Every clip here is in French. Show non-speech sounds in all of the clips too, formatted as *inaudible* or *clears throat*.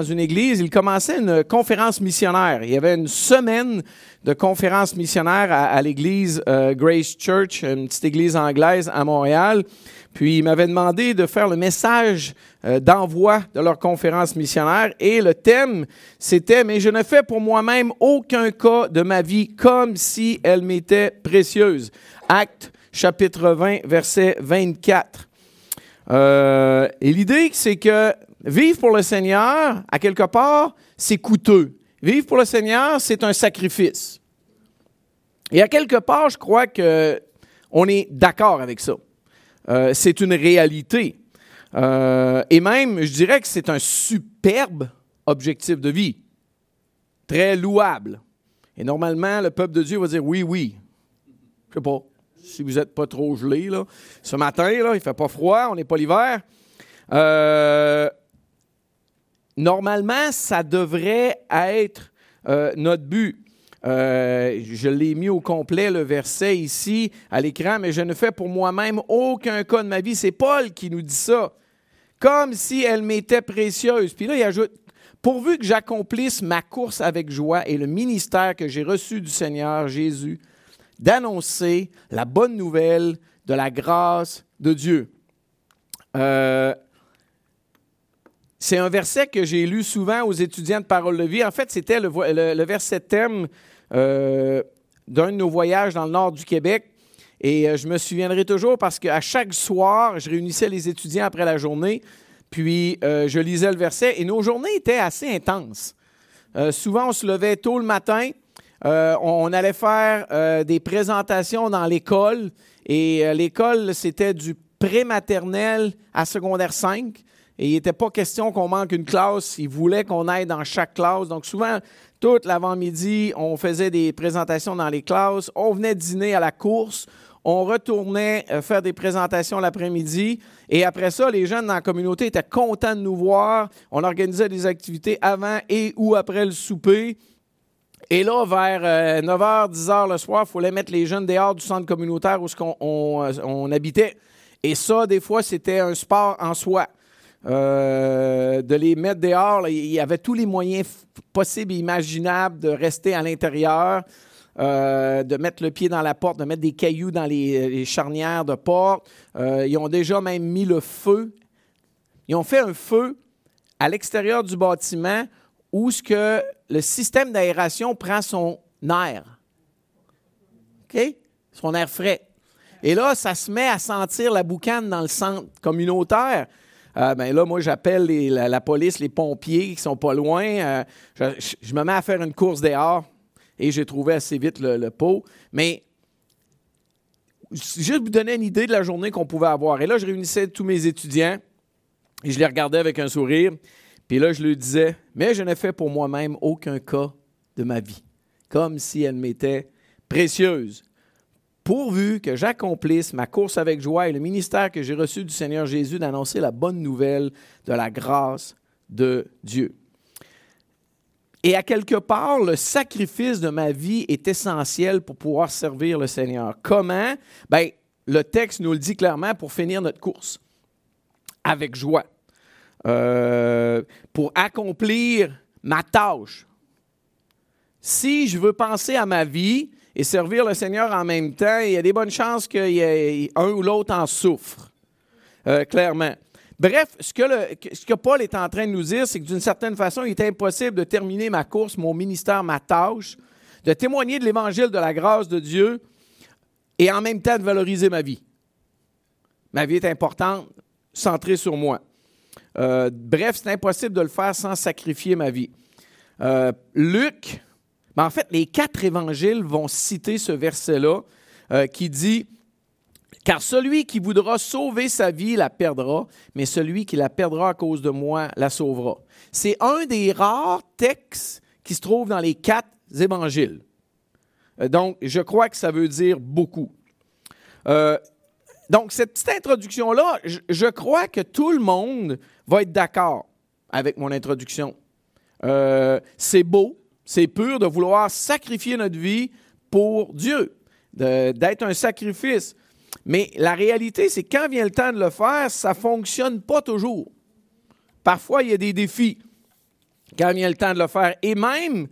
dans une église, il commençait une conférence missionnaire. Il y avait une semaine de conférence missionnaire à, l'église euh, Grace Church, une petite église anglaise à Montréal. Puis il m'avait demandé de faire le message euh, d'envoi de leur conférence missionnaire et le thème c'était mais je ne fais pour moi-même aucun cas de ma vie comme si elle m'était précieuse. Acte chapitre 20 verset 24. Euh, et l'idée c'est que Vivre pour le Seigneur, à quelque part, c'est coûteux. Vivre pour le Seigneur, c'est un sacrifice. Et à quelque part, je crois qu'on est d'accord avec ça. Euh, c'est une réalité. Euh, et même, je dirais que c'est un superbe objectif de vie. Très louable. Et normalement, le peuple de Dieu va dire oui, oui. Je sais pas. Si vous n'êtes pas trop gelé, là. Ce matin, il ne fait pas froid, on n'est pas l'hiver. Euh, normalement, ça devrait être euh, notre but. Euh, je l'ai mis au complet, le verset ici à l'écran, mais je ne fais pour moi-même aucun cas de ma vie. C'est Paul qui nous dit ça. Comme si elle m'était précieuse. Puis là, il ajoute, pourvu que j'accomplisse ma course avec joie et le ministère que j'ai reçu du Seigneur Jésus, d'annoncer la bonne nouvelle de la grâce de Dieu. Euh, c'est un verset que j'ai lu souvent aux étudiants de Parole de vie. En fait, c'était le, verset thème euh, d'un de nos voyages dans le nord du Québec. Et euh, je me souviendrai toujours parce qu'à chaque soir, je réunissais les étudiants après la journée, puis euh, je lisais le verset. Et nos journées étaient assez intenses. souvent, on se levait tôt le matin. on allait faire des présentations dans l'école. Et l'école, c'était du prématernel à secondaire 5. Et il n'était pas question qu'on manque une classe. Il voulait qu'on aille dans chaque classe. Donc, souvent, toute l'avant-midi, on faisait des présentations dans les classes. On venait dîner à la course. On retournait euh, faire des présentations l'après-midi. Et après ça, les jeunes dans la communauté étaient contents de nous voir. On organisait des activités avant et ou après le souper. Et là, vers 9h, euh, 10h le soir, il fallait mettre les jeunes dehors du centre communautaire où euh, on habitait. Et ça, des fois, c'était un sport en soi. Euh, de les mettre dehors. il y avait tous les moyens possibles et imaginables de rester à l'intérieur, euh, de mettre le pied dans la porte, de mettre des cailloux dans les, charnières de porte. Euh, ils ont déjà même mis le feu. Ils ont fait un feu à l'extérieur du bâtiment où le système d'aération prend son air. OK? Son air frais. Et là, ça se met à sentir la boucane dans le centre communautaire. Euh, ben là, moi, j'appelle la, police, les pompiers qui sont pas loin. Euh, je, me mets à faire une course dehors et j'ai trouvé assez vite le, pot. Mais juste vous donner une idée de la journée qu'on pouvait avoir. Et là, je réunissais tous mes étudiants et je les regardais avec un sourire. Puis là, je leur disais, mais je n'ai fait pour moi-même aucun cas de ma vie, comme si elle m'était précieuse pourvu que j'accomplisse ma course avec joie et le ministère que j'ai reçu du Seigneur Jésus d'annoncer la bonne nouvelle de la grâce de Dieu. Et à quelque part, le sacrifice de ma vie est essentiel pour pouvoir servir le Seigneur. Comment? Bien, le texte nous le dit clairement pour finir notre course avec joie. Euh, pour accomplir ma tâche. Si je veux penser à ma vie, et servir le Seigneur en même temps, il y a des bonnes chances qu'un ou l'autre en souffre, euh, clairement. Bref, ce que, Paul est en train de nous dire, c'est que d'une certaine façon, il est impossible de terminer ma course, mon ministère, ma tâche, de témoigner de l'évangile de la grâce de Dieu et en même temps de valoriser ma vie. Ma vie est importante, centrée sur moi. Euh, bref, c'est impossible de le faire sans sacrifier ma vie. Euh, Luc, en fait, les quatre évangiles vont citer ce verset-là euh, qui dit Car celui qui voudra sauver sa vie la perdra, mais celui qui la perdra à cause de moi la sauvera. C'est un des rares textes qui se trouve dans les quatre évangiles. Euh, donc, je crois que ça veut dire beaucoup. Euh, donc, cette petite introduction-là, je, crois que tout le monde va être d'accord avec mon introduction. c'est beau, c'est pur de vouloir sacrifier notre vie pour Dieu, d'être un sacrifice. Mais la réalité, c'est quand vient le temps de le faire, ça ne fonctionne pas toujours. Parfois, il y a des défis. quand vient le temps de le faire. Et même,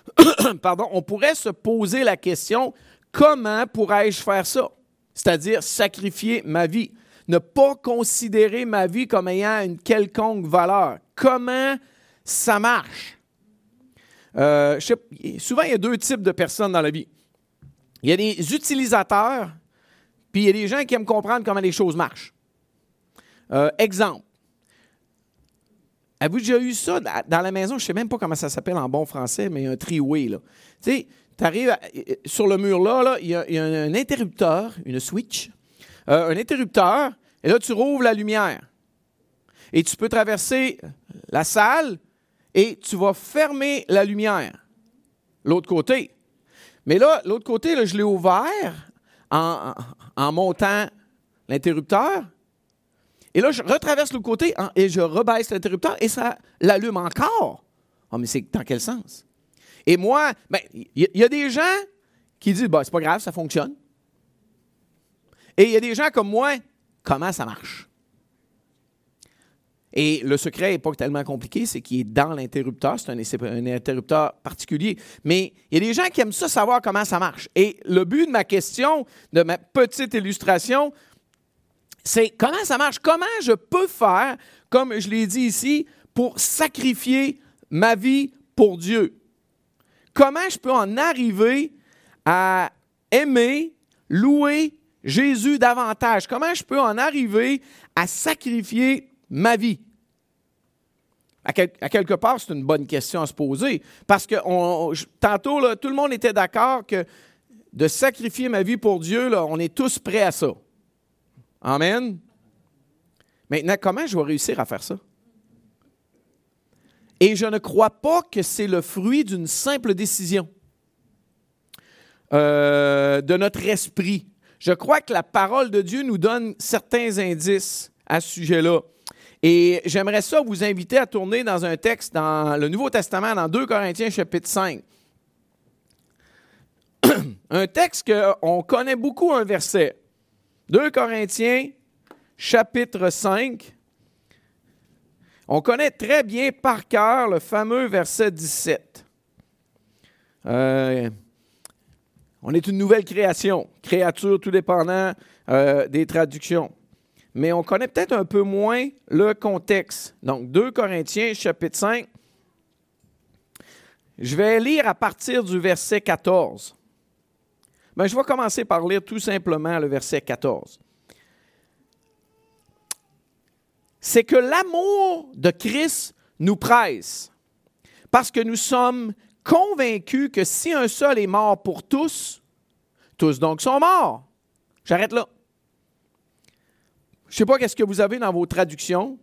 *coughs* pardon, on pourrait se poser la question, comment pourrais-je faire ça? C'est-à-dire sacrifier ma vie. Ne pas considérer ma vie comme ayant une quelconque valeur. Comment ça marche? Euh, souvent, il y a deux types de personnes dans la vie. Il y a des utilisateurs, puis il y a des gens qui aiment comprendre comment les choses marchent. Euh, exemple. Avez-vous déjà eu ça dans la maison? Je ne sais même pas comment ça s'appelle en bon français, mais un triway. Tu sais, tu arrives euh, sur le mur là, il, y a, un interrupteur, une switch, un interrupteur, et là, tu rouvres la lumière. Et tu peux traverser la salle et tu vas fermer la lumière. L'autre côté. Mais là, l'autre côté, je l'ai ouvert en, montant l'interrupteur. Et là, je retraverse l'autre côté et je rebaisse l'interrupteur et ça l'allume encore. Oh, mais c'est dans quel sens? Et moi, ben, il y, a des gens qui disent, bah, c'est pas grave, ça fonctionne. Et il y a des gens comme moi, comment ça marche? Et le secret n'est pas tellement compliqué, c'est qu'il est dans l'interrupteur. C'est un, interrupteur particulier. Mais il y a des gens qui aiment ça savoir comment ça marche. Et le but de ma question, de ma petite illustration, c'est comment ça marche? Comment je peux faire, comme je l'ai dit ici, pour sacrifier ma vie pour Dieu? Comment je peux en arriver à aimer, louer Jésus davantage? Comment je peux en arriver à sacrifier ma vie? À, quelque part, c'est une bonne question à se poser. Parce que tantôt, tout le monde était d'accord que de sacrifier ma vie pour Dieu, on est tous prêts à ça. Amen. Maintenant, comment je vais réussir à faire ça? Et je ne crois pas que c'est le fruit d'une simple décision euh, de notre esprit. Je crois que la parole de Dieu nous donne certains indices à ce sujet-là. Et j'aimerais ça vous inviter à tourner dans un texte dans le Nouveau Testament, dans 2 Corinthiens chapitre 5. *clears throat* un texte qu'on connaît beaucoup, un verset. 2 Corinthiens chapitre 5. On connaît très bien par cœur le fameux verset 17. Euh, on est une nouvelle création, créature tout dépendant euh, des traductions mais on connaît peut-être un peu moins le contexte. Donc, 2 Corinthiens, chapitre 5. Je vais lire à partir du verset 14. Ben, je vais commencer par lire tout simplement le verset 14. C'est que l'amour de Christ nous presse, parce que nous sommes convaincus que si un seul est mort pour tous, tous donc sont morts. J'arrête là. Je ne sais pas qu'est-ce que vous avez dans vos traductions.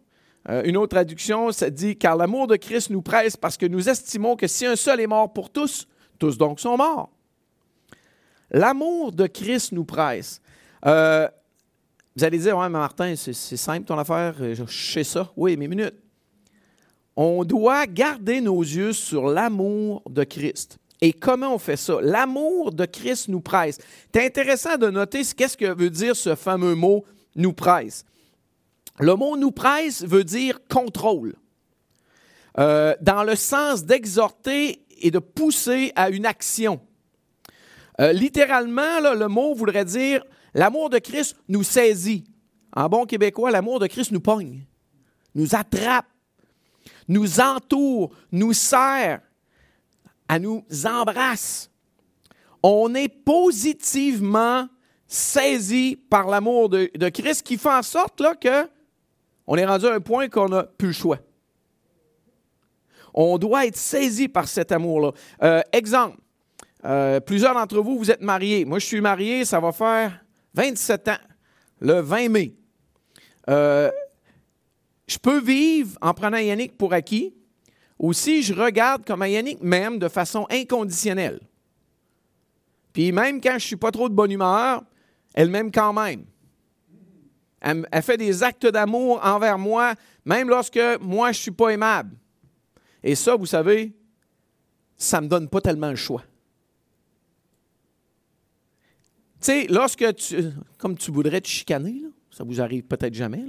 Euh, une autre traduction, ça dit Car l'amour de Christ nous presse parce que nous estimons que si un seul est mort pour tous, tous donc sont morts. L'amour de Christ nous presse. Euh, vous allez dire, ouais, mais Martin, c'est simple ton affaire, euh, je sais ça. Oui, mais minute. On doit garder nos yeux sur l'amour de Christ. Et comment on fait ça? L'amour de Christ nous presse. C'est intéressant de noter ce qu'est-ce que veut dire ce fameux mot nous presse. Le mot nous presse veut dire contrôle, euh, dans le sens d'exhorter et de pousser à une action. Euh, littéralement, le mot voudrait dire l'amour de Christ nous saisit. En bon québécois, l'amour de Christ nous pogne, nous attrape, nous entoure, nous serre, à nous embrasse. On est positivement saisi par l'amour de, Christ qui fait en sorte là, que on est rendu à un point qu'on n'a plus le choix. On doit être saisi par cet amour-là. Euh, exemple, euh, plusieurs d'entre vous, vous êtes mariés. Moi, je suis marié, ça va faire 27 ans, le 20 mai. Euh, je peux vivre en prenant Yannick pour acquis, ou si je regarde comme Yannick m'aime de façon inconditionnelle. Puis même quand je ne suis pas trop de bonne humeur, elle m'aime quand même. Elle, fait des actes d'amour envers moi, même lorsque moi, je ne suis pas aimable. Et ça, vous savez, ça ne me donne pas tellement le choix. Tu sais, lorsque tu, comme tu voudrais te chicaner, ça vous arrive peut-être jamais,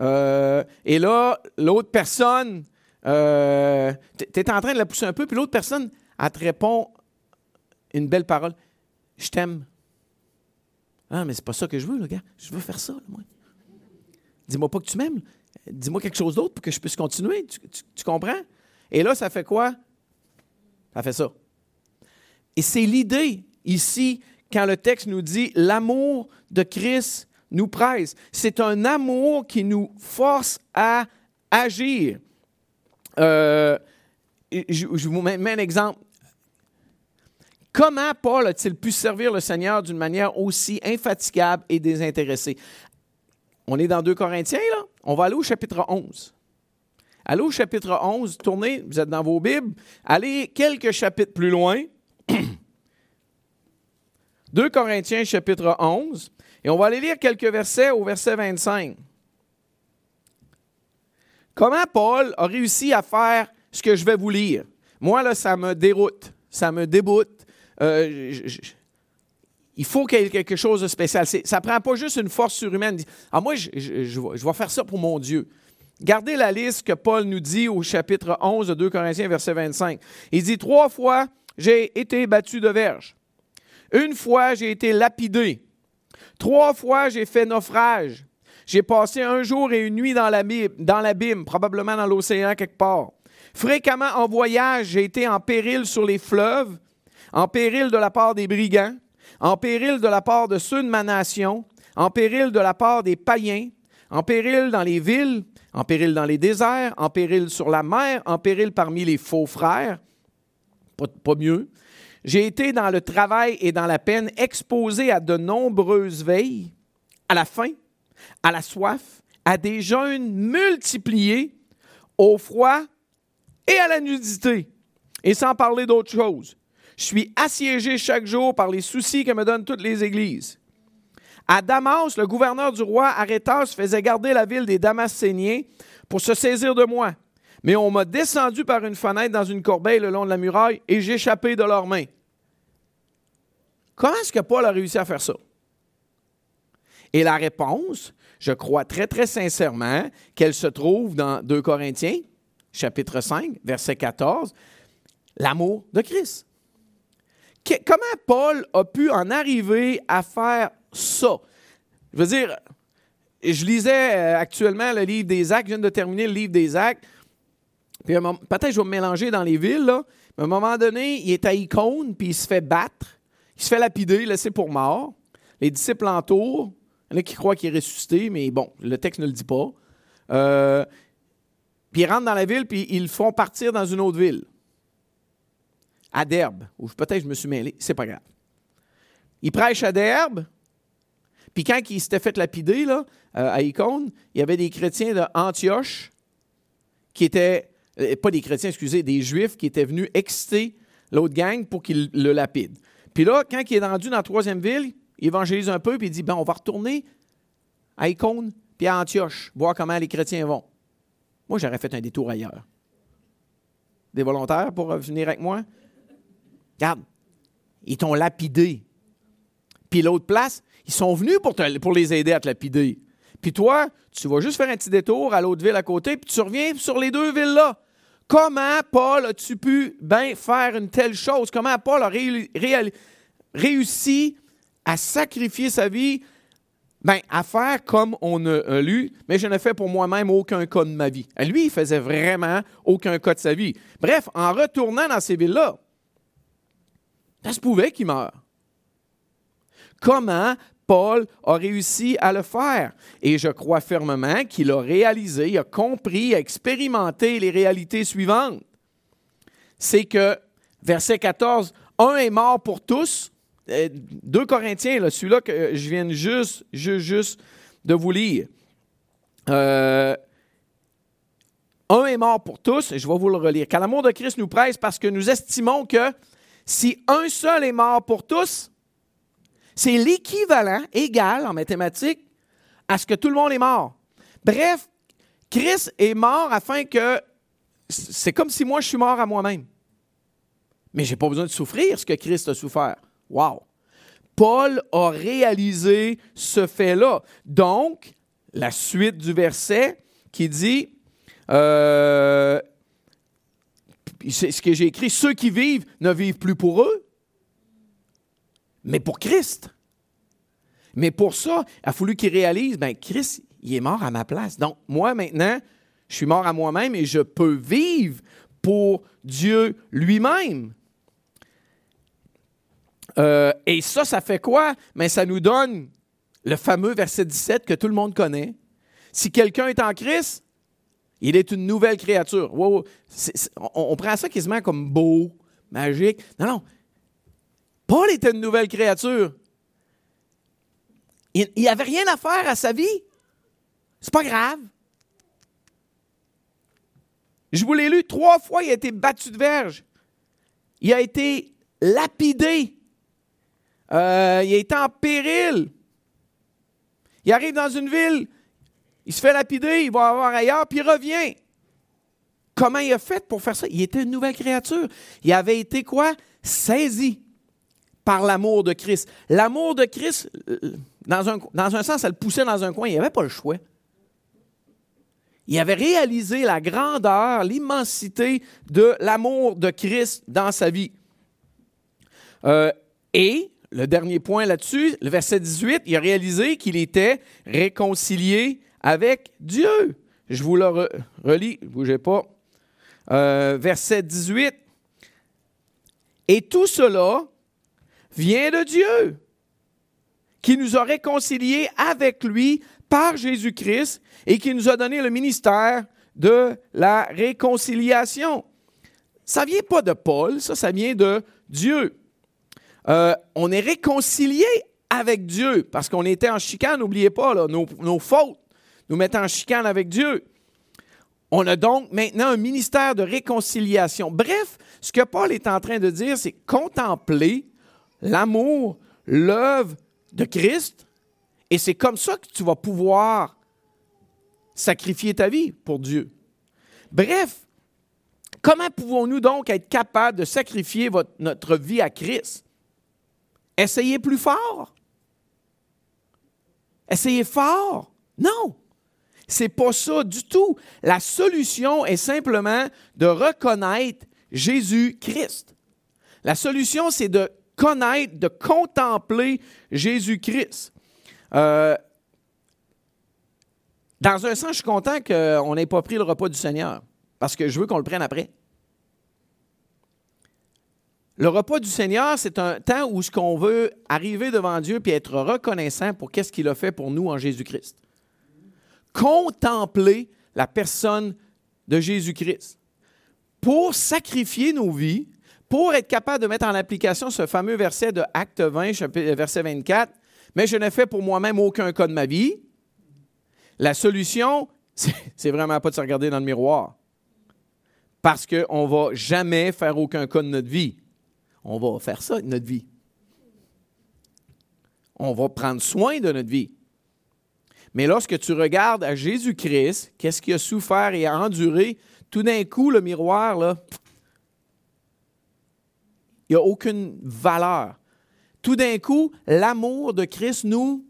euh, et là, l'autre personne euh, tu es en train de la pousser un peu, puis l'autre personne, elle te répond une belle parole. Je t'aime. Ah, mais c'est pas ça que je veux, le gars. Je veux faire ça, moi. Dis-moi pas que tu m'aimes. Dis-moi quelque chose d'autre pour que je puisse continuer. Tu, comprends? Et là, ça fait quoi? Ça fait ça. Et c'est l'idée ici quand le texte nous dit l'amour de Christ nous presse. C'est un amour qui nous force à agir. Euh, je, vous mets un exemple. Comment Paul a-t-il pu servir le Seigneur d'une manière aussi infatigable et désintéressée? On est dans 2 Corinthiens, là. On va aller au chapitre 11. Allez au chapitre 11, tournez, vous êtes dans vos Bibles, allez quelques chapitres plus loin. *clears throat* 2 Corinthiens, chapitre 11, et on va aller lire quelques versets au verset 25. Comment Paul a réussi à faire ce que je vais vous lire? Moi, là, ça me déroute, ça me déboute. Euh, il faut qu'il y ait quelque chose de spécial. Ça ne prend pas juste une force surhumaine. Ah, moi, je, je, vais faire ça pour mon Dieu. Gardez la liste que Paul nous dit au chapitre 11 de 2 Corinthiens, verset 25. Il dit Trois fois, j'ai été battu de verge. Une fois, j'ai été lapidé. Trois fois, j'ai fait naufrage. J'ai passé un jour et une nuit dans l'abîme, probablement dans l'océan quelque part. Fréquemment en voyage, j'ai été en péril sur les fleuves, en péril de la part des brigands, en péril de la part de ceux de ma nation, en péril de la part des païens, en péril dans les villes, en péril dans les déserts, en péril sur la mer, en péril parmi les faux frères. Pas, mieux. J'ai été dans le travail et dans la peine, exposé à de nombreuses veilles, à la faim, à la soif, à des jeûnes multipliés, au froid et à la nudité, et sans parler d'autre chose. Je suis assiégé chaque jour par les soucis que me donnent toutes les églises. À Damas, le gouverneur du roi Arétas faisait garder la ville des Damascéniens pour se saisir de moi. Mais on m'a descendu par une fenêtre dans une corbeille le long de la muraille et j'ai échappé de leurs mains. Comment est-ce que Paul a réussi à faire ça? Et la réponse, je crois très, très sincèrement qu'elle se trouve dans 2 Corinthiens, chapitre 5, verset 14, l'amour de Christ comment Paul a pu en arriver à faire ça? Je veux dire, je lisais euh, actuellement le livre des Actes, je viens de terminer le livre des Actes, puis peut-être je vais me mélanger dans les villes, mais à un moment donné, il est à Icône, puis il se fait battre, il se fait lapider, laissé pour mort. Les disciples l'entourent. Il y en a qui croient qu'il est ressuscité, mais bon, le texte ne le dit pas. Euh, puis ils rentrent dans la ville, puis ils le font partir dans une autre ville à Derbe, ou peut-être je me suis mêlé, c'est pas grave. Il prêche à Derbe, puis quand il s'était fait lapider là, euh, à Icône, il y avait des chrétiens d'Antioche qui étaient, euh, pas des chrétiens, excusez, des juifs qui étaient venus exciter l'autre gang pour qu'il le lapide. Puis là, quand il est rendu dans la troisième ville, il évangélise un peu, puis il dit, ben, on va retourner à Icône, puis à Antioche, voir comment les chrétiens vont. Moi, j'aurais fait un détour ailleurs. Des volontaires pour venir avec moi? Regarde, ils t'ont lapidé. Puis l'autre place, ils sont venus pour, pour les aider à te lapider. Puis toi, tu vas juste faire un petit détour à l'autre ville à côté, puis tu reviens sur les deux villes-là. Comment, Paul, as-tu pu bien faire une telle chose? Comment Paul a réussi à sacrifier sa vie, ben, à faire comme on a lu, mais je ne fais pour moi-même aucun cas de ma vie. Lui, il faisait vraiment aucun cas de sa vie. Bref, en retournant dans ces villes-là, ça se pouvait qu'il meure. Comment Paul a réussi à le faire? Et je crois fermement qu'il a réalisé, il a compris, a expérimenté les réalités suivantes. C'est que, verset 14, un est mort pour tous. Euh, deux Corinthiens, celui-là que je viens juste, de vous lire. Euh, un est mort pour tous, et je vais vous le relire. Car l'amour de Christ nous presse parce que nous estimons que si un seul est mort pour tous, c'est l'équivalent, égal en mathématiques, à ce que tout le monde est mort. Bref, Christ est mort afin que. C'est comme si moi je suis mort à moi-même. Mais je n'ai pas besoin de souffrir ce que Christ a souffert. Wow! Paul a réalisé ce fait-là. Donc, la suite du verset qui dit euh, c'est ce que j'ai écrit, ceux qui vivent ne vivent plus pour eux, mais pour Christ. Mais pour ça, il a fallu qu'il réalise, ben Christ, il est mort à ma place. Donc, moi, maintenant, je suis mort à moi-même et je peux vivre pour Dieu lui-même. Euh, et ça, ça fait quoi? Mais ça nous donne le fameux verset 17 que tout le monde connaît. Si quelqu'un est en Christ, il est une nouvelle créature. on, prend ça quasiment comme beau, magique. Non, non. Paul était une nouvelle créature. Il n'y avait rien à faire à sa vie. C'est pas grave. Je vous l'ai lu trois fois, il a été battu de verge. Il a été lapidé. Euh, il a été en péril. Il arrive dans une ville, il se fait lapider, il va avoir ailleurs, puis il revient. Comment il a fait pour faire ça? Il était une nouvelle créature. Il avait été quoi? Saisi par l'amour de Christ. L'amour de Christ, euh, dans un, dans un sens, ça le poussait dans un coin. Il avait pas le choix. Il avait réalisé la grandeur, l'immensité de l'amour de Christ dans sa vie. Euh, et le dernier point là-dessus, le verset 18, il a réalisé qu'il était réconcilié avec Dieu. Je vous le relis, ne bougez pas. Euh, verset 18. Et tout cela vient de Dieu, qui nous a réconciliés avec lui par Jésus-Christ et qui nous a donné le ministère de la réconciliation. Ça vient pas de Paul, ça, ça vient de Dieu. Euh, on est réconcilié avec Dieu parce qu'on était en chicane, n'oubliez pas, là, nos, nos, fautes nous mettent en chicane avec Dieu. On a donc maintenant un ministère de réconciliation. Bref, ce que Paul est en train de dire, c'est contempler l'amour, l'œuvre de Christ, et c'est comme ça que tu vas pouvoir sacrifier ta vie pour Dieu. Bref, comment pouvons-nous donc être capables de sacrifier notre vie à Christ? Essayez plus fort. Essayez fort. Non. C'est pas ça du tout. La solution est simplement de reconnaître Jésus-Christ. La solution, c'est de connaître, de contempler Jésus-Christ. Euh, dans un sens, je suis content qu'on n'ait pas pris le repas du Seigneur, parce que je veux qu'on le prenne après. Le repas du Seigneur, c'est un temps où ce qu'on veut arriver devant Dieu puis être reconnaissant pour qu'est-ce qu'il a fait pour nous en Jésus-Christ. Contempler la personne de Jésus-Christ. Pour sacrifier nos vies, pour être capable de mettre en application ce fameux verset de Acte 20, verset 24, mais je n'ai fait pour moi-même aucun cas de ma vie. La solution, *laughs* c'est vraiment pas de se regarder dans le miroir. Parce qu'on ne va jamais faire aucun cas de notre vie. On va faire ça de notre vie. On va prendre soin de notre vie. Mais lorsque tu regardes à Jésus-Christ, qu'est-ce qu'il a souffert et a enduré, tout d'un coup, le miroir, là, il n'y a aucune valeur. Tout d'un coup, l'amour de Christ nous,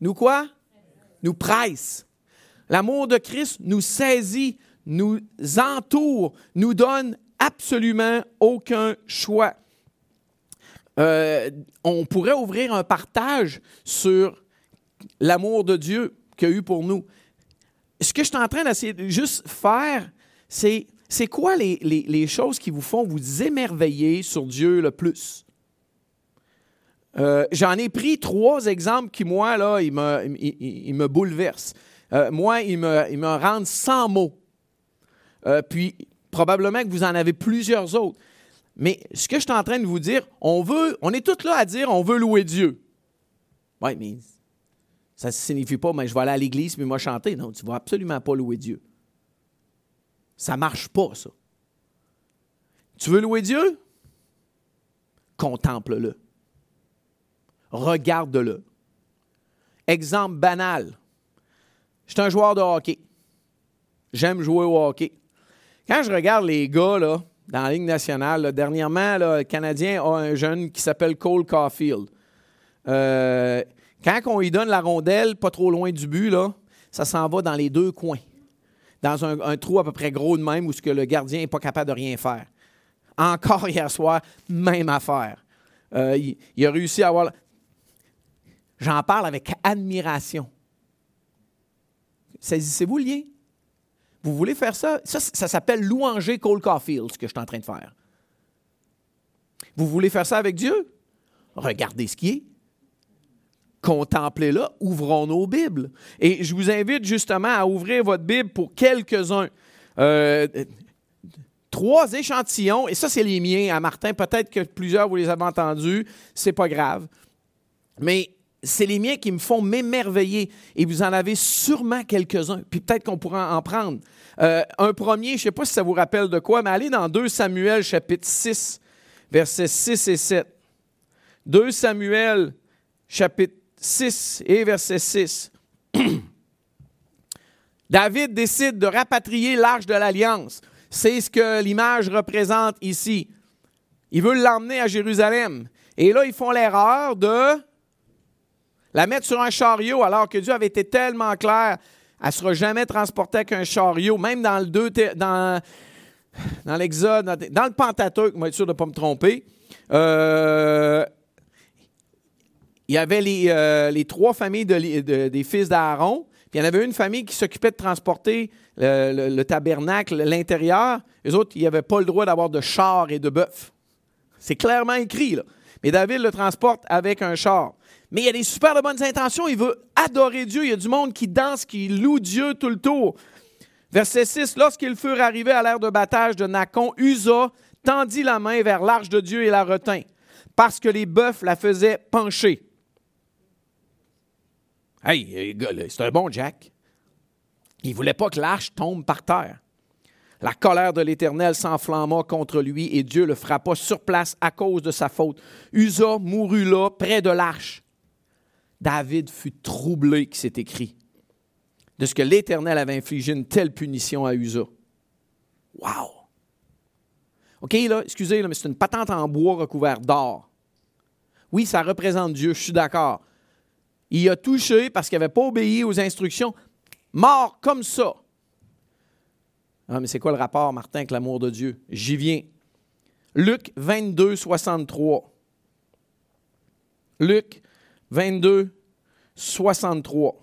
nous quoi? Nous presse. L'amour de Christ nous saisit, nous entoure, nous donne absolument aucun choix. Euh, on pourrait ouvrir un partage sur l'amour de Dieu qu'il a eu pour nous. Ce que je suis en train d'essayer de juste faire, c'est c'est quoi les, les, choses qui vous font vous émerveiller sur Dieu le plus? Euh, j'en ai pris trois exemples qui, moi, là, ils me, me bouleversent. Euh, moi, ils me, ils me, rendent sans mots. Euh, puis, probablement que vous en avez plusieurs autres. Mais ce que je suis en train de vous dire, on veut, on est tous là à dire on veut louer Dieu. Oui, mais ça ne signifie pas, mais je vais aller à l'église mais moi chanter. Non, tu ne vas absolument pas louer Dieu. Ça ne marche pas, ça. Tu veux louer Dieu? Contemple-le. Regarde-le. Exemple banal. Je suis un joueur de hockey. J'aime jouer au hockey. Quand je regarde les gars là, dans la Ligue nationale, dernièrement, le Canadien a un jeune qui s'appelle Cole Caulfield. Euh, quand on lui donne la rondelle, pas trop loin du but, ça s'en va dans les deux coins. dans un, trou à peu près gros de même où ce que le gardien n'est pas capable de rien faire. Encore *laughs* hier soir, même affaire. Euh, il, a réussi à avoir. J'en parle avec admiration. Saisissez-vous le lien? Vous voulez faire ça? Ça, ça s'appelle louanger Cole Caulfield, ce que je suis en train de faire. Vous voulez faire ça avec Dieu? Regardez ce qui est. Contemplez-le, ouvrons nos Bibles. Et je vous invite justement à ouvrir votre Bible pour quelques-uns. Euh, trois échantillons, et ça, c'est les miens à Martin. Peut-être que plusieurs, vous les avez entendus, c'est pas grave. Mais c'est les miens qui me font m'émerveiller. Et vous en avez sûrement quelques-uns. Puis peut-être qu'on pourra en prendre. Euh, un premier, je ne sais pas si ça vous rappelle de quoi, mais allez dans 2 Samuel chapitre 6, versets 6 et 7. 2 Samuel chapitre 6 et verset 6. *clears throat* David décide de rapatrier l'arche de l'alliance. C'est ce que l'image représente ici. Il veut l'emmener à Jérusalem. Et là, ils font l'erreur de la mettre sur un chariot alors que Dieu avait été tellement clair, elle ne sera jamais transportée avec un chariot, même dans le dans, dans l'Exode, dans, le Pentateuque, moi être sûr de ne pas me tromper. Euh, il y avait les, euh, trois familles des fils d'Aaron, puis il y en avait une famille qui s'occupait de transporter le, tabernacle, l'intérieur. Les autres, ils n'avaient pas le droit d'avoir de char et de bœuf. C'est clairement écrit, là. Mais David le transporte avec un char. Mais il a des super de bonnes intentions. Il veut adorer Dieu. Il y a du monde qui danse, qui loue Dieu tout le tour. Verset 6. Lorsqu'ils furent arrivés à l'ère de battage de Nacon, Usa tendit la main vers l'arche de Dieu et la retint, parce que les bœufs la faisaient pencher. Hey, c'est un bon Jack. Il ne voulait pas que l'arche tombe par terre. La colère de l'Éternel s'enflamma contre lui et Dieu le frappa sur place à cause de sa faute. Usa mourut là, près de l'arche. David fut troublé, qui s'est écrit, de ce que l'Éternel avait infligé une telle punition à Usa. Wow! OK, là, excusez, mais c'est une patente en bois recouverte d'or. Oui, ça représente Dieu, je suis d'accord. Il a touché parce qu'il n'avait pas obéi aux instructions. Mort comme ça. Ah, mais c'est quoi le rapport, Martin, avec l'amour de Dieu? J'y viens. Luc 22, 63. Luc 22, 63.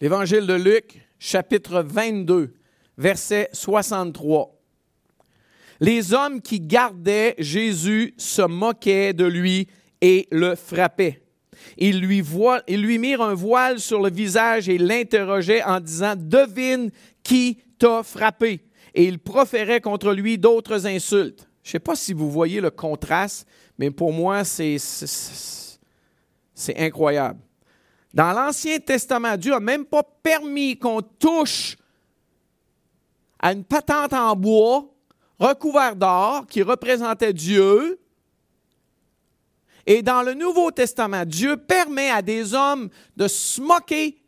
L'Évangile de Luc, chapitre 22, verset 63. Les hommes qui gardaient Jésus se moquaient de lui et le frappaient. Ils lui, lui mirent un voile sur le visage et l'interrogeaient en disant, Devine qui t'a frappé. Et ils proféraient contre lui d'autres insultes. Je ne sais pas si vous voyez le contraste, mais pour moi, c'est incroyable. Dans l'Ancien Testament, Dieu n'a même pas permis qu'on touche à une patente en bois recouverte d'or qui représentait Dieu et dans le Nouveau Testament, Dieu permet à des hommes de se moquer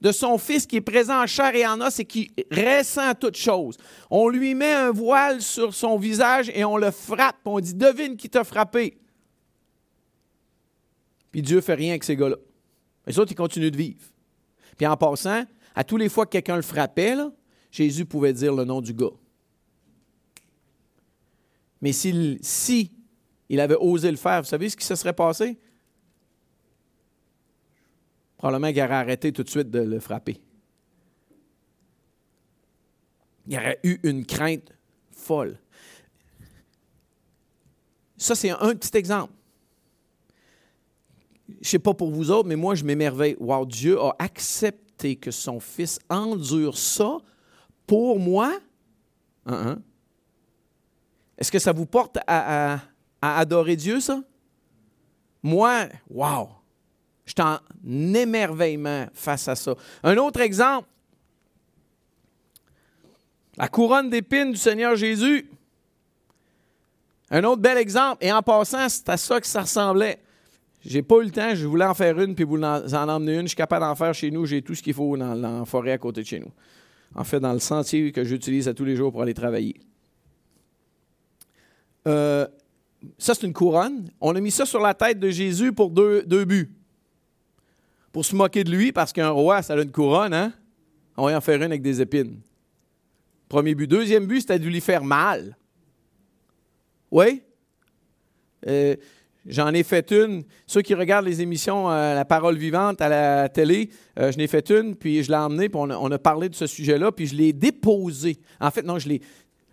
de son Fils qui est présent en chair et en os et qui ressent toutes choses. On lui met un voile sur son visage et on le frappe. On dit, devine qui t'a frappé. Puis Dieu fait rien avec ces gars-là. Les autres, ils continuent de vivre. Puis en passant, à tous les fois que quelqu'un le frappait, Jésus pouvait dire le nom du gars. Mais si, si il avait osé le faire, vous savez ce qui se serait passé? Probablement qu'il aurait arrêté tout de suite de le frapper. Il aurait eu une crainte folle. Ça, c'est un petit exemple. Je sais pas pour vous autres, mais moi, je m'émerveille. Wow, Dieu a accepté que son Fils endure ça pour moi. Uh-huh. Est-ce que ça vous porte à, à adorer Dieu, ça? Moi, wow! Je suis en émerveillement face à ça. Un autre exemple, la couronne d'épines du Seigneur Jésus. Un autre bel exemple. Et en passant, c'est à ça que ça ressemblait. J'ai pas eu le temps, je voulais en faire une, puis vous en emmener une. Je suis capable d'en faire chez nous. J'ai tout ce qu'il faut dans, la forêt à côté de chez nous. En fait, dans le sentier que j'utilise à tous les jours pour aller travailler. euh, ça c'est une couronne. On a mis ça sur la tête de Jésus pour deux, deux buts. Pour se moquer de lui, parce qu'un roi, ça a une couronne, hein? On va en faire une avec des épines. Premier but. Deuxième but, c'était de lui faire mal. Oui? Euh, j'en ai fait une. Ceux qui regardent les émissions euh, La parole vivante à la télé, euh, je n'ai fait une, puis je l'ai emmené, puis on a, parlé de ce sujet-là, puis je l'ai déposé. En fait, non, je l'ai.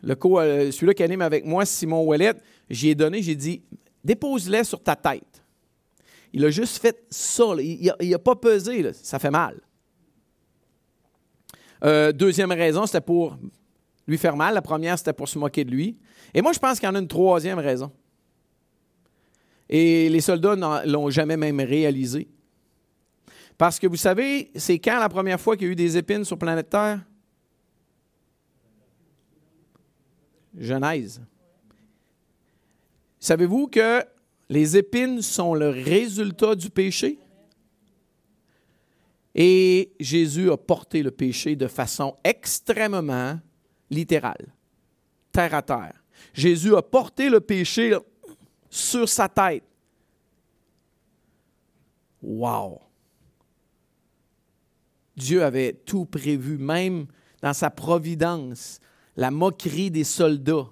Le co, celui-là qui anime avec moi, Simon Ouellet, j'y ai donné, j'ai dit dépose-les sur ta tête. Il a juste fait ça. Il n'a pas pesé. Ça fait mal. deuxième raison, c'était pour lui faire mal. La première, c'était pour se moquer de lui. Et moi, je pense qu'il y en a une troisième raison. Et les soldats ne l'ont jamais même réalisé. Parce que vous savez, c'est quand la première fois qu'il y a eu des épines sur planète Terre? Genèse. Savez-vous que les épines sont le résultat du péché? Et Jésus a porté le péché de façon extrêmement littérale, terre à terre. Jésus a porté le péché sur sa tête. Wow! Dieu avait tout prévu, même dans sa providence, la moquerie des soldats.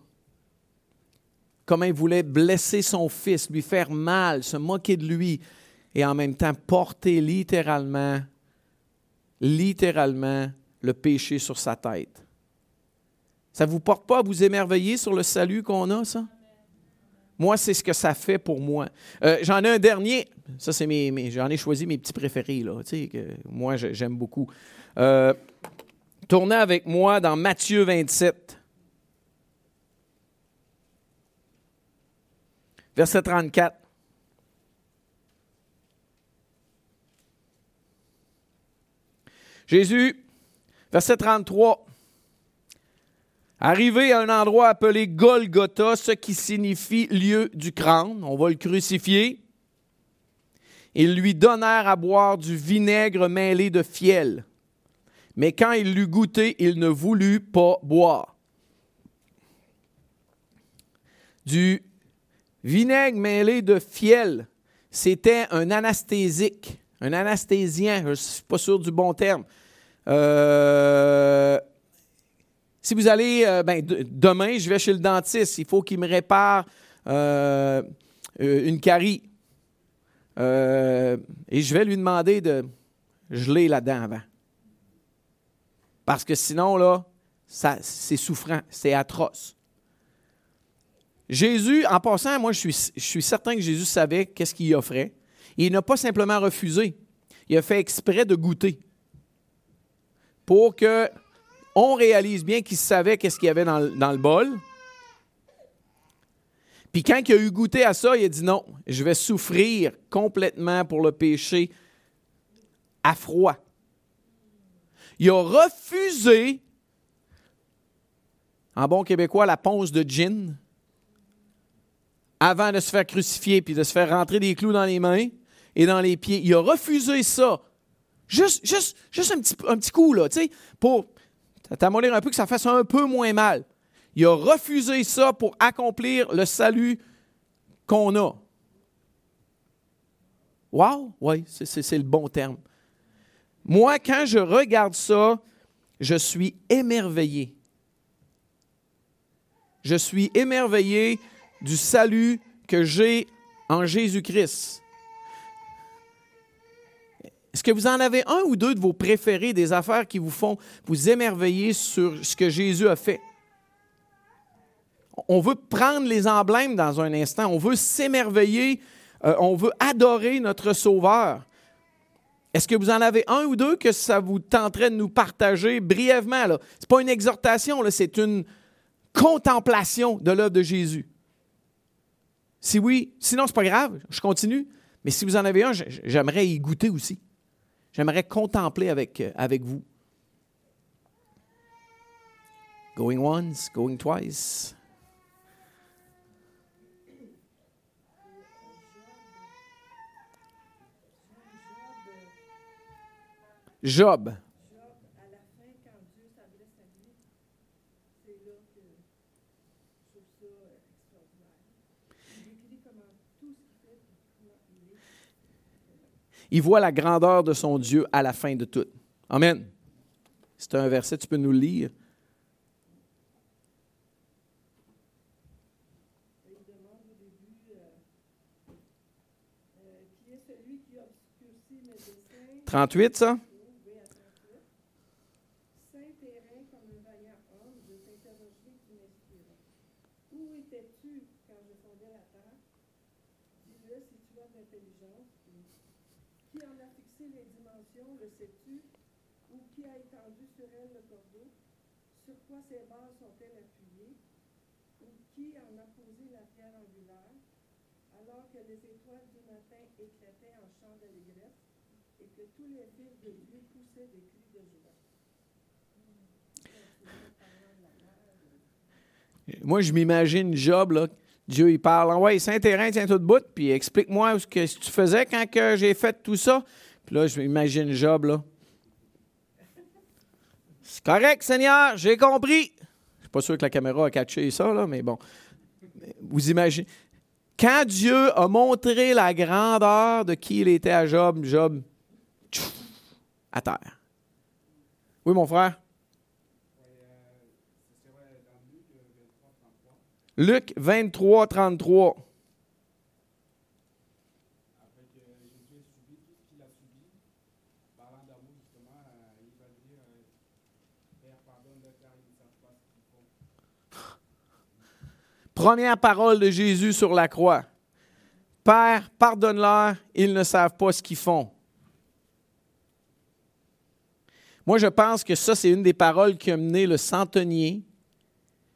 Comment il voulait blesser son fils, lui faire mal, se moquer de lui, et en même temps porter littéralement, littéralement le péché sur sa tête. Ça ne vous porte pas à vous émerveiller sur le salut qu'on a, ça? Moi, c'est ce que ça fait pour moi. Euh, j'en ai un dernier. Ça, c'est mes, j'en ai choisi mes petits préférés, là, que moi, j'aime beaucoup. Euh, tournez avec moi dans Matthieu 27. Verset 34. Jésus, verset 33. Arrivé à un endroit appelé Golgotha, ce qui signifie lieu du crâne, on va le crucifier. Ils lui donnèrent à boire du vinaigre mêlé de fiel. Mais quand il l'eut goûté, il ne voulut pas boire. Du vinaigre mêlé de fiel, c'était un anesthésique, un anesthésien, je ne suis pas sûr du bon terme. Euh, si vous allez, euh, ben, demain, je vais chez le dentiste, il faut qu'il me répare euh, euh, une carie. et je vais lui demander de geler la dent avant. Parce que sinon, là, c'est souffrant, c'est atroce. Jésus, en passant, moi, je suis, je suis certain que Jésus savait qu'est-ce qu'il offrait. Il n'a pas simplement refusé. Il a fait exprès de goûter pour que on réalise bien qu'il savait qu'est-ce qu'il y avait dans, le bol. Puis quand il a eu goûté à ça, il a dit non, je vais souffrir complètement pour le péché à froid. Il a refusé, en bon québécois, la ponce de gin avant de se faire crucifier puis de se faire rentrer des clous dans les mains et dans les pieds. Il a refusé ça. Juste, juste, juste un, petit, un petit coup, là, tu sais, pour t'amollir un peu, que ça fasse un peu moins mal. Il a refusé ça pour accomplir le salut qu'on a. Wow, oui, c'est le bon terme. Moi, quand je regarde ça, je suis émerveillé. Je suis émerveillé du salut que j'ai en Jésus-Christ. Est-ce que vous en avez un ou deux de vos préférés, des affaires qui vous font vous émerveiller sur ce que Jésus a fait? On veut prendre les emblèmes dans un instant, on veut s'émerveiller, euh, on veut adorer notre Sauveur. Est-ce que vous en avez un ou deux que ça vous tenterait de nous partager brièvement? Ce n'est pas une exhortation, c'est une contemplation de l'œuvre de Jésus. Si oui, sinon, ce n'est pas grave, je continue. Mais si vous en avez un, j'aimerais y goûter aussi. J'aimerais contempler avec, euh, avec vous. Going once, going twice. Job. Il voit la grandeur de son Dieu à la fin de tout. Amen. C'est un verset, tu peux nous lire. Il demande au début euh, euh, qui est celui qui obscurcit mes desseins, 38, ça? oui, à 38. Saint terrain comme un vaillant homme, je t'interrogerai, tu m'inspiras. Où étais-tu quand je fondais la terre? Dis-le si tu as de l'intelligence. Qui en a fixé les dimensions, le sais-tu? Ou qui a étendu sur elle le cordeau? Sur quoi ces bases sont-elles appuyées? Ou qui en a posé la pierre angulaire? Alors que les étoiles du matin éclataient en chants d'allégresse et Moi, je m'imagine Job, là. Dieu, il parle. Ouais, Saint-Terrain, tiens tout bout, puis explique-moi ce que tu faisais quand que j'ai fait tout ça. Puis là, je m'imagine Job, là. C'est correct, Seigneur, j'ai compris. Je suis pas sûr que la caméra a catché ça, là, mais bon. Vous imaginez. Quand Dieu a montré la grandeur de qui il était à Job, Job, à terre. Oui, mon frère? Luc 23, 33. Après que Jésus ait subi tout ce qu'il a subi, parlant d'amour justement, euh, il va dire euh, Père, pardonne-leur car ils ne savent pas ce qu'ils font. Première parole de Jésus sur la croix. Père, pardonne-leur, ils ne savent pas ce qu'ils font. Moi, je pense que ça, c'est une des paroles qui a mené le centenier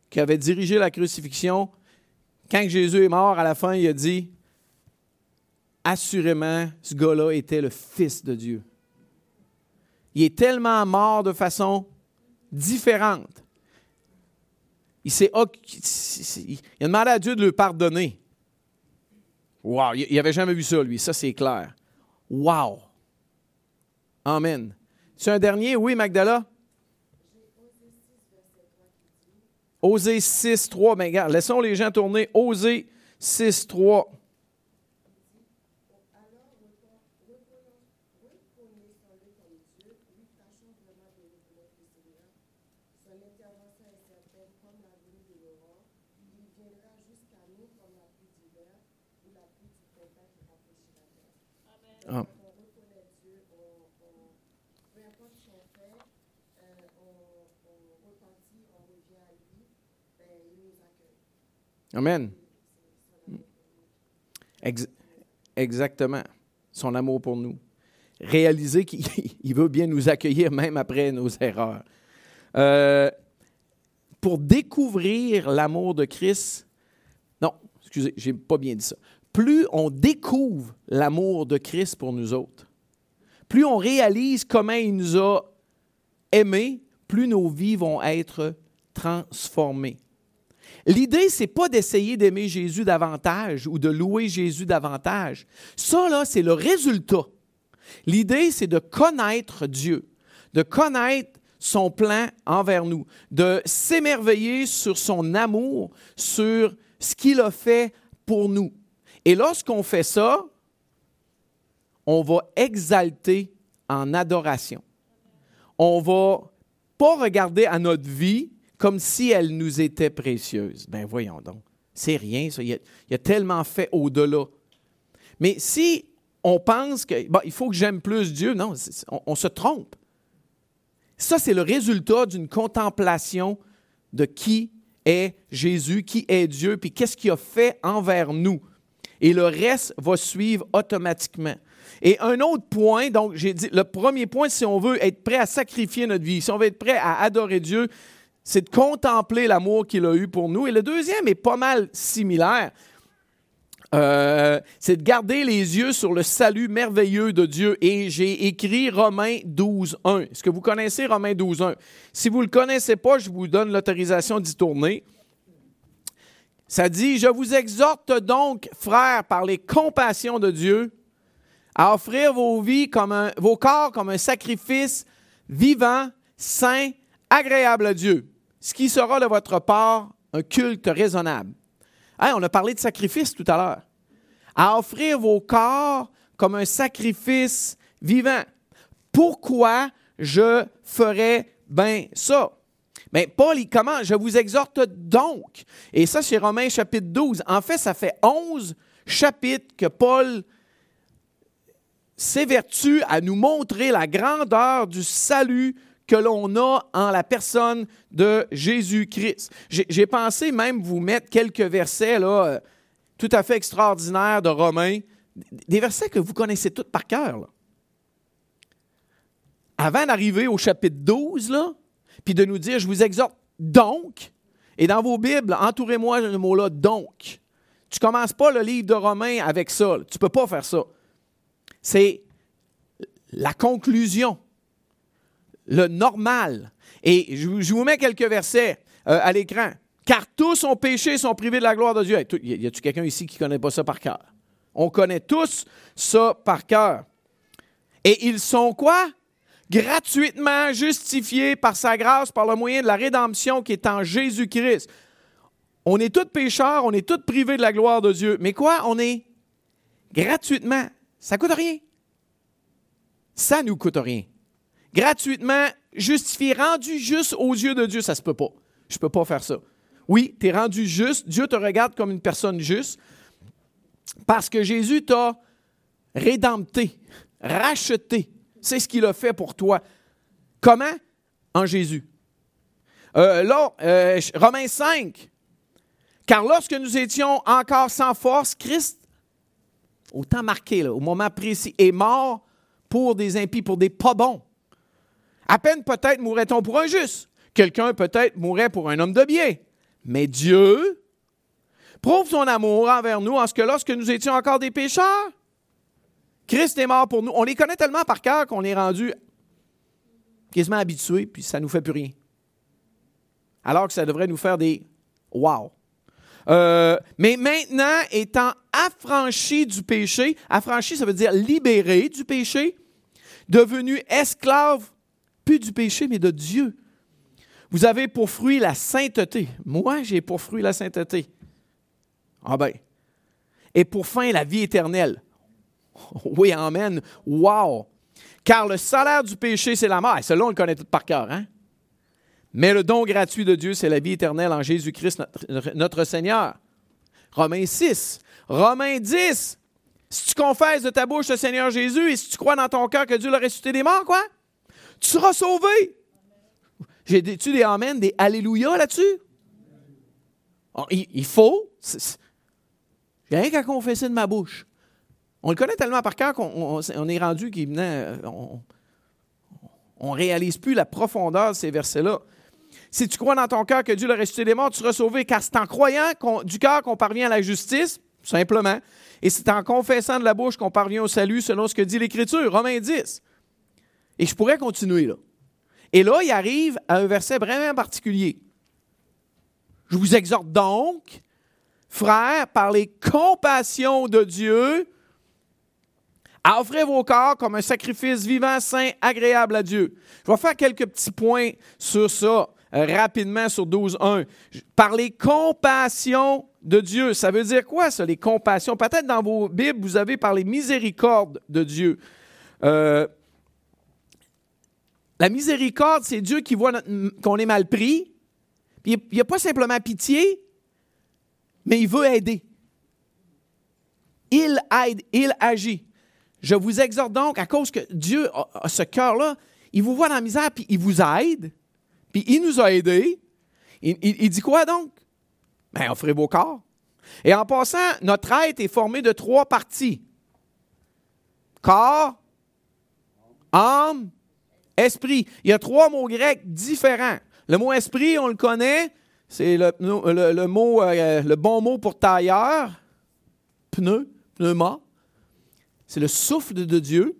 qui avait dirigé la crucifixion. Quand Jésus est mort, à la fin, il a dit Assurément, ce gars-là était le Fils de Dieu. Il est tellement mort de façon différente. Il, s'est, il a demandé à Dieu de le pardonner. Wow, il n'avait jamais vu ça, lui. Ça, c'est clair. Wow. Amen. C'est un dernier? Oui, Magdala? Osée 6, 3. Mais regarde, laissons les gens tourner. Osée 6, 3. Ah. Amen. Ex- exactement. Son amour pour nous. Réaliser qu'il *laughs* il veut bien nous accueillir même après nos erreurs. Euh, pour découvrir l'amour de Christ, non, excusez, j'ai pas bien dit ça. Plus on découvre l'amour de Christ pour nous autres, plus on réalise comment il nous a aimés, plus nos vies vont être transformées. L'idée, c'est pas d'essayer d'aimer Jésus davantage ou de louer Jésus davantage. Ça, là, c'est le résultat. L'idée, c'est de connaître Dieu, de connaître son plan envers nous, de s'émerveiller sur son amour, sur ce qu'il a fait pour nous. Et lorsqu'on fait ça, on va exalter en adoration. On va pas regarder à notre vie comme si elle nous était précieuse. Ben voyons donc, c'est rien ça. Il a, il a tellement fait au-delà. Mais si on pense que il faut que j'aime plus Dieu, non, on se trompe. Ça, c'est le résultat d'une contemplation de qui est Jésus, qui est Dieu, puis qu'est-ce qu'il a fait envers nous. Et le reste va suivre automatiquement. Et un autre point, donc j'ai dit, le premier point, si on veut être prêt à sacrifier notre vie, si on veut être prêt à adorer Dieu, c'est de contempler l'amour qu'il a eu pour nous. Et le deuxième est pas mal similaire. Euh, c'est de garder les yeux sur le salut merveilleux de Dieu. Et j'ai écrit Romains 12, 1. Est-ce que vous connaissez Romains 12, 1? Si vous ne le connaissez pas, je vous donne l'autorisation d'y tourner. Ça dit, je vous exhorte donc, frères, par les compassions de Dieu, à offrir vos vies comme un, vos corps comme un sacrifice vivant, saint, agréable à Dieu, ce qui sera de votre part un culte raisonnable. On a parlé de sacrifice tout à l'heure. À offrir vos corps comme un sacrifice vivant. Pourquoi je ferais bien ça? Mais Paul, il commence, je vous exhorte donc. Et ça, c'est Romains chapitre 12. En fait, ça fait 11 chapitres que Paul s'évertue à nous montrer la grandeur du salut que l'on a en la personne de Jésus-Christ. J'ai pensé même vous mettre quelques versets là, euh, tout à fait extraordinaires de Romains, des versets que vous connaissez tous par cœur. Avant d'arriver au chapitre 12, là, puis de nous dire, je vous exhorte donc, et dans vos Bibles, entourez-moi le mot-là donc. Tu ne commences pas le livre de Romains avec ça. Tu ne peux pas faire ça. C'est la conclusion, le normal. Et je, vous- mets quelques versets euh, à l'écran. Car tous ont péché et sont privés de la gloire de Dieu. Y a-t-il quelqu'un ici qui ne connaît pas ça par cœur? On connaît tous ça par cœur. Et ils sont quoi? Gratuitement justifiés par sa grâce, par le moyen de la rédemption qui est en Jésus-Christ. On est tous pécheurs, on est tous privés de la gloire de Dieu. Mais quoi? On est gratuitement. Ça coûte rien. Ça nous coûte rien. Gratuitement justifié, rendu juste aux yeux de Dieu, ça se peut pas. Je peux pas faire ça. Oui, tu es rendu juste. Dieu te regarde comme une personne juste parce que Jésus t'a rédempté, racheté. C'est ce qu'il a fait pour toi. Comment? En Jésus. Euh, là, euh, Romains 5. Car lorsque nous étions encore sans force, Christ, au temps marqué, au moment précis, est mort pour des impies, pour des pas bons. À peine peut-être mourrait-on pour un juste. Quelqu'un peut-être mourrait pour un homme de bien. Mais Dieu prouve son amour envers nous en que lorsque nous étions encore des pécheurs, Christ est mort pour nous. On les connaît tellement par cœur qu'on est rendu quasiment habitués, puis ça ne nous fait plus rien. Alors que ça devrait nous faire des wow. Euh, mais maintenant, étant affranchi du péché, affranchi, ça veut dire libéré du péché, devenu esclave, plus du péché, mais de Dieu. Vous avez pour fruit la sainteté. Moi, j'ai pour fruit la sainteté. Ah ben. Et pour fin, la vie éternelle. *laughs* Oui, amen. Wow. Car le salaire du péché, c'est la mort. Et Celui-là, on le connaît tout par cœur, hein? Mais le don gratuit de Dieu, c'est la vie éternelle en Jésus-Christ, notre, notre Seigneur. Romains 6. Romains 10. Si tu confesses de ta bouche le Seigneur Jésus et si tu crois dans ton cœur que Dieu l'a ressuscité des morts, quoi? Tu seras sauvé. J'ai des, amen, des alléluia là-dessus? Oh, il, il faut. J'ai rien qu'à confesser de ma bouche. On le connaît tellement par cœur qu'on on- on est rendu qu'il venait. On, on réalise plus la profondeur de ces versets-là. Si tu crois dans ton cœur que Dieu l'a ressuscité des morts, tu seras sauvé, car c'est en croyant du cœur qu'on parvient à la justice, simplement, et c'est en confessant de la bouche qu'on parvient au salut, selon ce que dit l'Écriture, Romains 10. Et je pourrais continuer là. Et là, il arrive à un verset vraiment particulier. Je vous exhorte donc, frères, par les compassions de Dieu, à offrir vos corps comme un sacrifice vivant, saint, agréable à Dieu. Je vais faire quelques petits points sur ça euh, rapidement sur 12.1. Par les compassions de Dieu. Ça veut dire quoi, ça, les compassions? Peut-être dans vos Bibles, vous avez par les miséricordes de Dieu. Euh, la miséricorde, c'est Dieu qui voit qu'on est mal pris. Puis il n'a pas simplement pitié, mais il veut aider. Il aide, il agit. Je vous exhorte donc, à cause que Dieu a, a ce cœur-là, il vous voit dans la misère, puis il vous aide, puis il nous a aidés. Il dit quoi donc? Ben, offrez vos corps. Et en passant, notre être est formé de trois parties. Corps, âme, esprit. Il y a trois mots grecs différents. Le mot esprit, on le connaît, c'est le, mot, euh, le bon mot pour tailleur, pneu, pneuma. C'est le souffle de Dieu.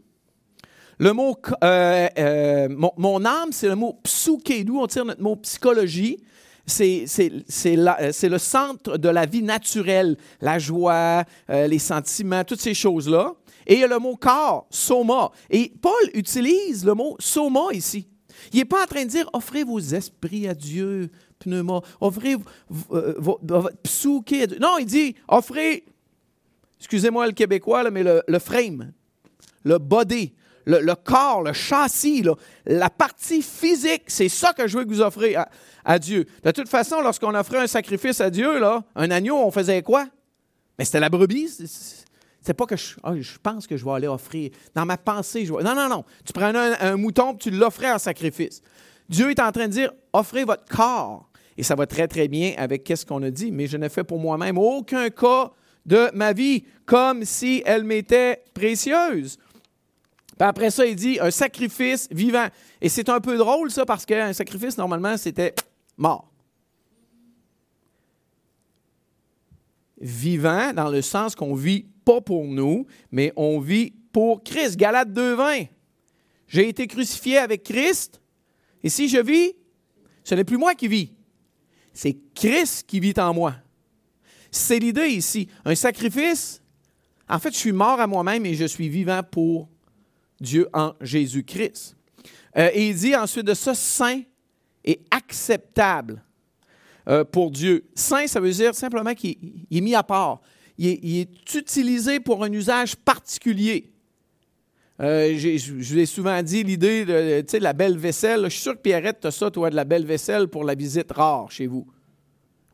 Le mot, euh, euh, mon, âme, c'est le mot psuké, d'où on tire notre mot psychologie. C'est, le centre de la vie naturelle, la joie, les sentiments, toutes ces choses-là. Et il y a le mot corps, soma. Et Paul utilise le mot soma ici. Il n'est pas en train de dire offrez vos esprits à Dieu, pneuma, offrez vo- votre à Dieu. Non, il dit offrez, excusez-moi le québécois, là, mais le, frame. le body, le, corps, le châssis, la partie physique. C'est ça que je veux que vous offrez à, à Dieu. De toute façon, lorsqu'on offrait un sacrifice à Dieu, là, un agneau, on faisait quoi? Mais c'était la brebis. C'est- pas que je, ah, je pense que je vais aller offrir. Dans ma pensée, je vais. Non, non, non. Tu prends un, mouton puis tu l'offrais en sacrifice. Dieu est en train de dire offrez votre corps. Et ça va très, très bien avec ce qu'on a dit. Mais je ne fais pour moi-même aucun cas de ma vie comme si elle m'était précieuse. Puis après ça, il dit un sacrifice vivant. Et c'est un peu drôle, ça, parce qu'un sacrifice, normalement, c'était mort. Vivant, dans le sens qu'on vit pour nous, mais on vit pour Christ. Galates 2.20. J'ai été crucifié avec Christ, et si je vis, ce n'est plus moi qui vis, c'est Christ qui vit en moi. C'est l'idée ici. Un sacrifice, en fait, je suis mort à moi-même et je suis vivant pour Dieu en Jésus-Christ. Euh, et il dit ensuite de ça, saint et acceptable euh, pour Dieu. Saint, ça veut dire simplement qu'il il est mis à part. Il est, il est utilisé pour un usage particulier. Euh, je vous ai souvent dit l'idée de, la belle vaisselle. Je suis sûr que Pierrette, tu as ça, toi, de la belle vaisselle pour la visite rare chez vous.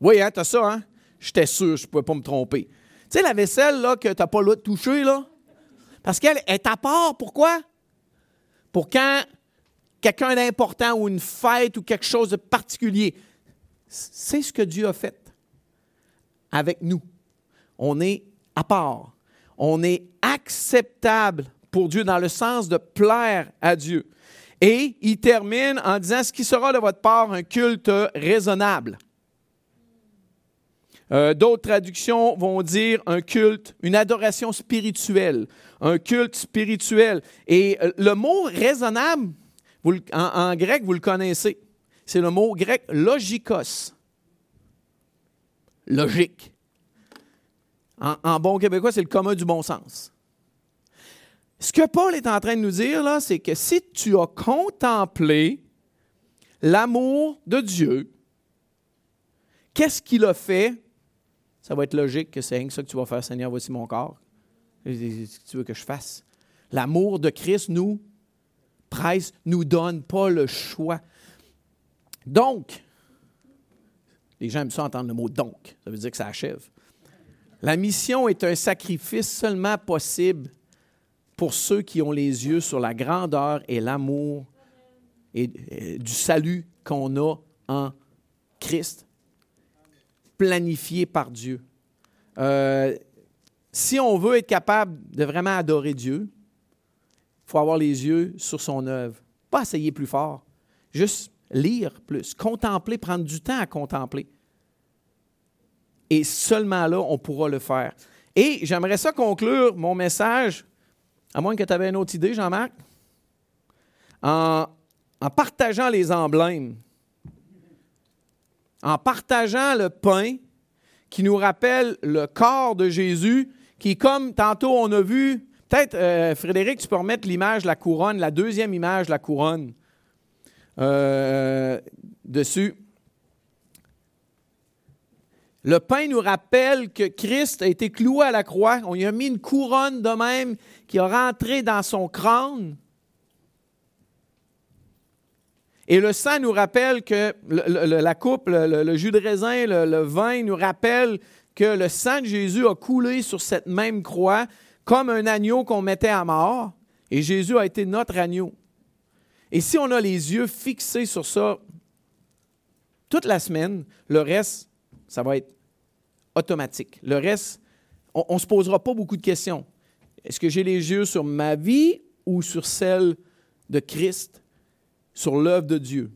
Oui, hein, tu as ça, hein? J'étais sûr, je ne pouvais pas me tromper. Tu sais, la vaisselle là, que tu n'as pas le de toucher, là? Parce qu'elle est à part. Pourquoi? Pour quand quelqu'un d'important ou une fête ou quelque chose de particulier. C'est ce que Dieu a fait avec nous. On est à part. On est acceptable pour Dieu dans le sens de plaire à Dieu. Et il termine en disant ce qui sera de votre part un culte raisonnable. Euh, D'autres traductions vont dire un culte, une adoration spirituelle, un culte spirituel. Et euh, le mot raisonnable, en grec, vous le connaissez. C'est le mot grec logikos. Logique. En, bon québécois, c'est le commun du bon sens. Ce que Paul est en train de nous dire, là, c'est que si tu as contemplé l'amour de Dieu, qu'est-ce qu'il a fait? Ça va être logique que c'est rien que ça que tu vas faire, Seigneur, voici mon corps. Qu'est-ce que tu veux que je fasse? L'amour de Christ nous presse, nous donne pas le choix. Donc, les gens aiment ça entendre le mot donc. Ça veut dire que ça achève. La mission est un sacrifice seulement possible pour ceux qui ont les yeux sur la grandeur et l'amour et, et du salut qu'on a en Christ, planifié par Dieu. Euh, si on veut être capable de vraiment adorer Dieu, il faut avoir les yeux sur son œuvre. Pas essayer plus fort, juste lire plus, contempler, prendre du temps à contempler. Et seulement là, on pourra le faire. Et j'aimerais ça conclure mon message, à moins que tu avais une autre idée, Jean-Marc, en, partageant les emblèmes, en partageant le pain qui nous rappelle le corps de Jésus, qui, comme tantôt on a vu, peut-être, euh, Frédéric, tu peux remettre l'image de la couronne, la deuxième image de la couronne euh, dessus. Le pain nous rappelle que Christ a été cloué à la croix. On lui a mis une couronne de même qui a rentré dans son crâne. Et le sang nous rappelle que la coupe, le, le- jus de raisin, le vin nous rappelle que le sang de Jésus a coulé sur cette même croix comme un agneau qu'on mettait à mort. Et Jésus a été notre agneau. Et si on a les yeux fixés sur ça toute la semaine, le reste, ça va être automatique. Le reste, on ne se posera pas beaucoup de questions. Est-ce que j'ai les yeux sur ma vie ou sur celle de Christ, sur l'œuvre de Dieu?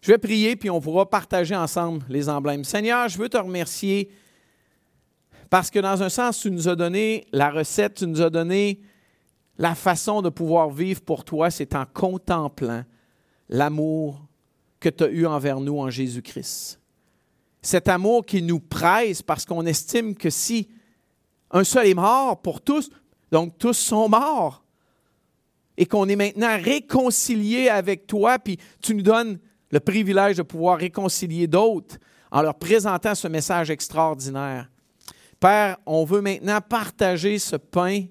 Je vais prier, puis on pourra partager ensemble les emblèmes. Seigneur, je veux te remercier parce que dans un sens, tu nous as donné la recette, tu nous as donné la façon de pouvoir vivre pour toi, c'est en contemplant l'amour que tu as eu envers nous en Jésus-Christ. Cet amour qui nous presse parce qu'on estime que si un seul est mort pour tous, donc tous sont morts, et qu'on est maintenant réconciliés avec toi, puis tu nous donnes le privilège de pouvoir réconcilier d'autres en leur présentant ce message extraordinaire. Père, on veut maintenant partager ce pain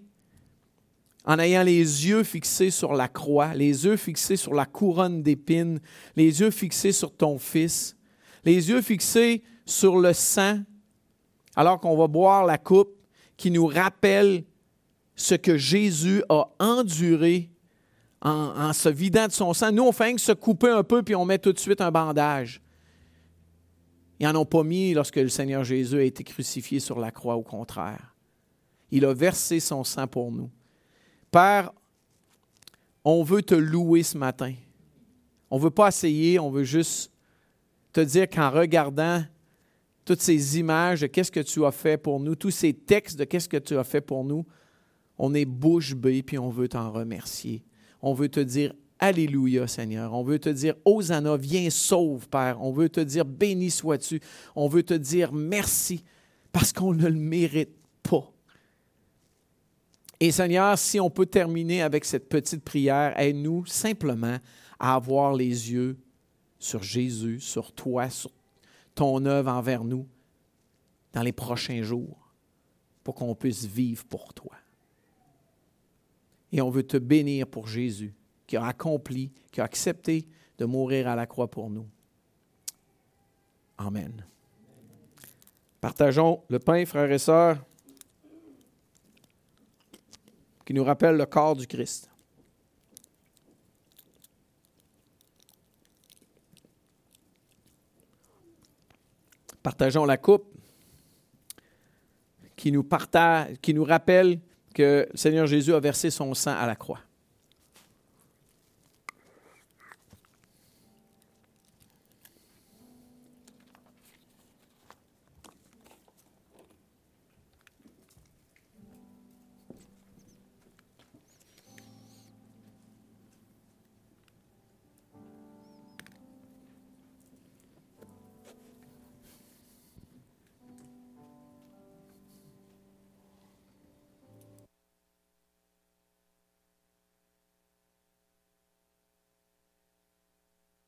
en ayant les yeux fixés sur la croix, les yeux fixés sur la couronne d'épines, les yeux fixés sur ton Fils, les yeux fixés sur le sang, alors qu'on va boire la coupe qui nous rappelle ce que Jésus a enduré en, se vidant de son sang. Nous, on fait que se couper un peu, puis on met tout de suite un bandage. Ils n'en ont pas mis lorsque le Seigneur Jésus a été crucifié sur la croix, au contraire. Il a versé son sang pour nous. Père, on veut te louer ce matin. On ne veut pas essayer, on veut juste te dire qu'en regardant toutes ces images de qu'est-ce que tu as fait pour nous, tous ces textes de qu'est-ce que tu as fait pour nous, on est bouche bée puis on veut t'en remercier. On veut te dire Alléluia, Seigneur. On veut te dire Hosanna, viens, sauve, Père. On veut te dire béni sois-tu. On veut te dire merci parce qu'on ne le mérite pas. Et Seigneur, si on peut terminer avec cette petite prière, aide-nous simplement à avoir les yeux sur Jésus, sur toi, sur ton œuvre envers nous dans les prochains jours pour qu'on puisse vivre pour toi. Et on veut te bénir pour Jésus qui a accompli, qui a accepté de mourir à la croix pour nous. Amen. Partageons le pain, frères et sœurs qui nous rappelle le corps du Christ. Partageons la coupe qui nous, partage, qui nous rappelle que le Seigneur Jésus a versé son sang à la croix.